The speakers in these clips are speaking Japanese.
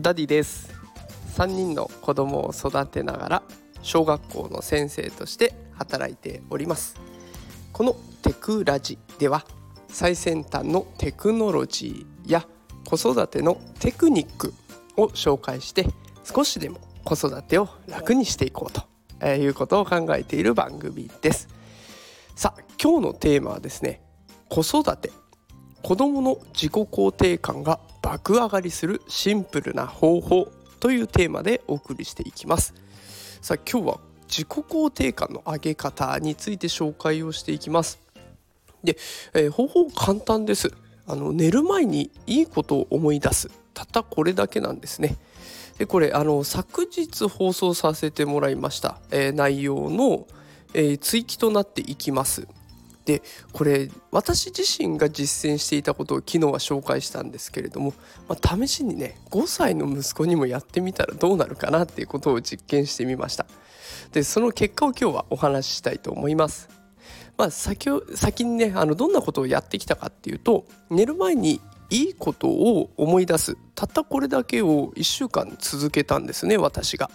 ダディです。3人の子供を育てながら小学校の先生として働いております。このテクラジでは最先端のテクノロジーや子育てのテクニックを紹介して少しでも子育てを楽にしていこうということを考えている番組です。さあ今日のテーマはですね子育て。子どもの自己肯定感が爆上がりするシンプルな方法というテーマでお送りしていきます。さあ今日は自己肯定感の上げ方について紹介をしていきます。で、えー、方法簡単です。あの寝る前にいいことを思い出す。たったこれだけなんですね。でこれあの昨日放送させてもらいました、えー、内容の、えー、追記となっていきます。でこれ私自身が実践していたことを昨日は紹介したんですけれども、まあ、試しにね5歳の息子にもやってみたらどうなるかなっていうことを実験してみました。でその結果を今日はお話ししたいと思います。まあ先先にねあのどんなことをやってきたかっていうと寝る前にいいことを思い出す。たったこれだけを1週間続けたんですね私が。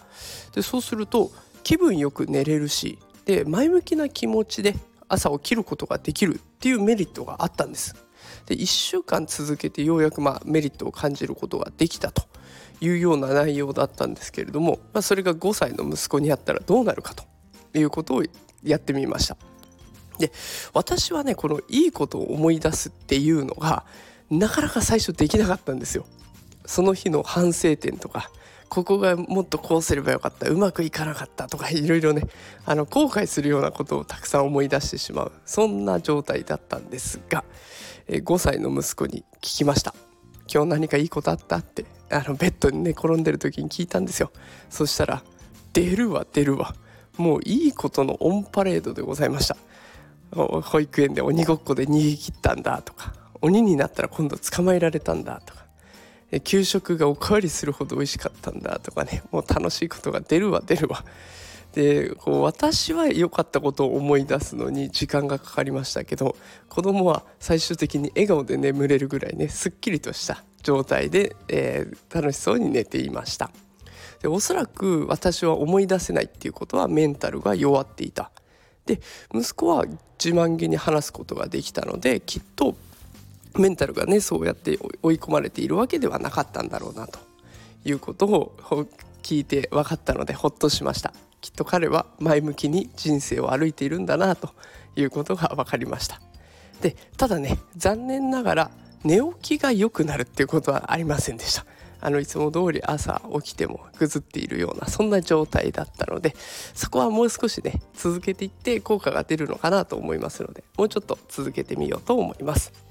でそうすると気分よく寝れるしで前向きな気持ちで朝起きることができるっていうメリットがあったんです。で1週間続けてようやくまあメリットを感じることができたというような内容だったんですけれども、まあ、それが5歳の息子にあったらどうなるかということをやってみました。で私はねこのいいことを思い出すっていうのがなかなか最初できなかったんですよ。その日の反省点とかここがもっとこうすればよかった。うまくいかなかったとかいろいろね。あの後悔するようなことをたくさん思い出してしまう。そんな状態だったんですが、え5歳の息子に聞きました「今日何かいいことあった?」って？あのベッドに寝転んでる時に聞いたんですよ。そしたら「出るわ出るわ。もういいことのオンパレードでございました」保育園で鬼ごっこで逃げ切ったんだとか。鬼になったら今度捕まえられたんだとか。給食がおかわりするほど美味しかったんだとかね。もう楽しいことが出るわ出るわ。でこう私は良かったことを思い出すのに時間がかかりましたけど子供は最終的に笑顔で眠れるぐらいねすっきりとした状態で、えー、楽しそうに寝ていました。でおそらく私は思い出せないっていうことはメンタルが弱っていた。で息子は自慢げに話すことができたのできっとメンタルがねそうやって追い込まれているわけではなかったんだろうなということを聞いて分かったのでほっとしました。きっと彼は前向きに人生を歩いているんだなということが分かりました。でただね残念ながら寝起きが良くなるっていうことはありませんでした。あのいつも通り朝起きてもぐずっているようなそんな状態だったのでそこはもう少しね続けていって効果が出るのかなと思いますのでもうちょっと続けてみようと思います。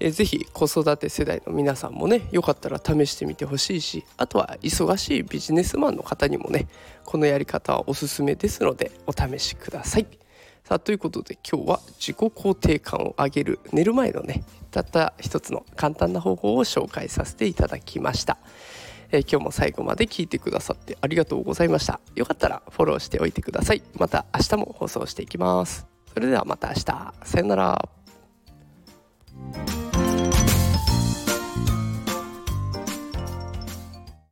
えー、ぜひ子育て世代の皆さんもねよかったら試してみてほしいしあとは忙しいビジネスマンの方にもねこのやり方はおすすめですのでお試しください。さあということで今日は自己肯定感を上げる寝る前のねたった一つの簡単な方法を紹介させていただきました。えー、今日も最後まで聞いてくださってありがとうございました。よかったらフォローしておいてください。また明日も放送していきます。それではまた明日。さよなら。